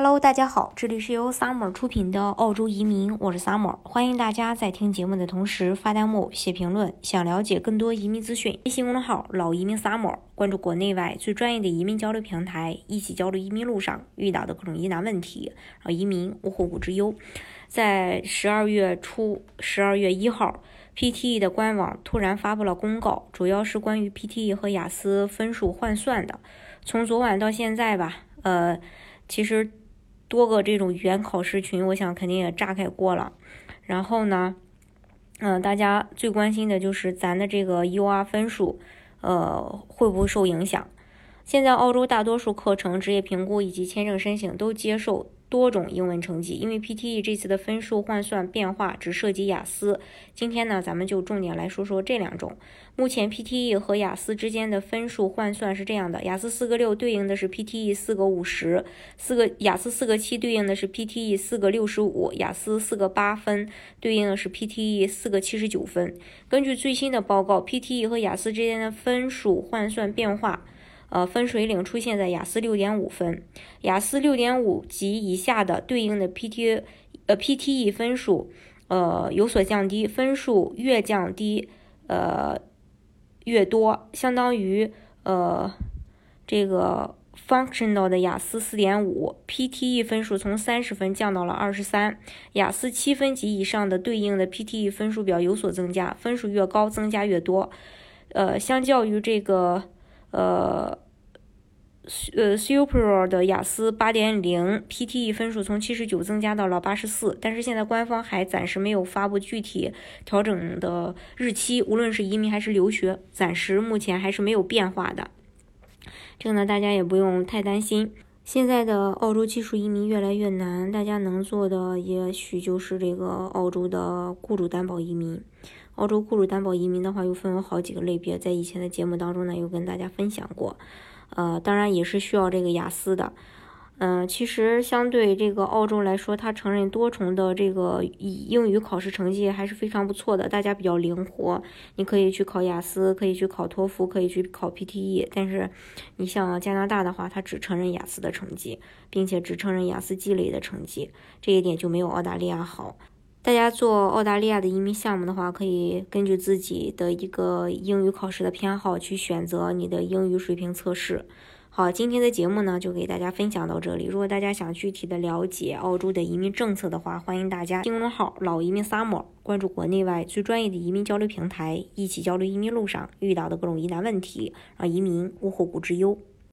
Hello，大家好，这里是由 Summer 出品的澳洲移民，我是 Summer，欢迎大家在听节目的同时发弹幕、写评论。想了解更多移民资讯，微信公众号“老移民 Summer”，关注国内外最专业的移民交流平台，一起交流移民路上遇到的各种疑难问题，让移民无后顾之忧。在十二月初，十二月一号，PTE 的官网突然发布了公告，主要是关于 PTE 和雅思分数换算的。从昨晚到现在吧，呃，其实。多个这种语言考试群，我想肯定也炸开锅了。然后呢，嗯，大家最关心的就是咱的这个 UR 分数，呃，会不会受影响？现在澳洲大多数课程、职业评估以及签证申请都接受。多种英文成绩，因为 PTE 这次的分数换算变化只涉及雅思。今天呢，咱们就重点来说说这两种。目前 PTE 和雅思之间的分数换算是这样的：雅思四个六对应的是 PTE 四个五十，四个雅思四个七对应的是 PTE 四个六十五，雅思四个八分对应的是 PTE 四个七十九分。根据最新的报告，PTE 和雅思之间的分数换算变化。呃，分水岭出现在雅思六点五分，雅思六点五及以下的对应的 PT 呃 PTE 分数呃有所降低，分数越降低呃越多，相当于呃这个 Functional 的雅思四点五 PTE 分数从三十分降到了二十三，雅思七分及以上的对应的 PTE 分数表有所增加，分数越高增加越多，呃，相较于这个。呃，呃，Super 的雅思八点零 PTE 分数从七十九增加到了八十四，但是现在官方还暂时没有发布具体调整的日期，无论是移民还是留学，暂时目前还是没有变化的。这个呢，大家也不用太担心。现在的澳洲技术移民越来越难，大家能做的也许就是这个澳洲的雇主担保移民。澳洲雇主担保移民的话，又分为好几个类别，在以前的节目当中呢，有跟大家分享过。呃，当然也是需要这个雅思的。嗯，其实相对这个澳洲来说，它承认多重的这个英语考试成绩还是非常不错的，大家比较灵活。你可以去考雅思，可以去考托福，可以去考 PTE。但是你像加拿大的话，它只承认雅思的成绩，并且只承认雅思积累的成绩，这一点就没有澳大利亚好。大家做澳大利亚的移民项目的话，可以根据自己的一个英语考试的偏好去选择你的英语水平测试。好，今天的节目呢就给大家分享到这里。如果大家想具体的了解澳洲的移民政策的话，欢迎大家新公众号“老移民 summer” 关注国内外最专业的移民交流平台，一起交流移民路上遇到的各种疑难问题，让移民无后顾之忧。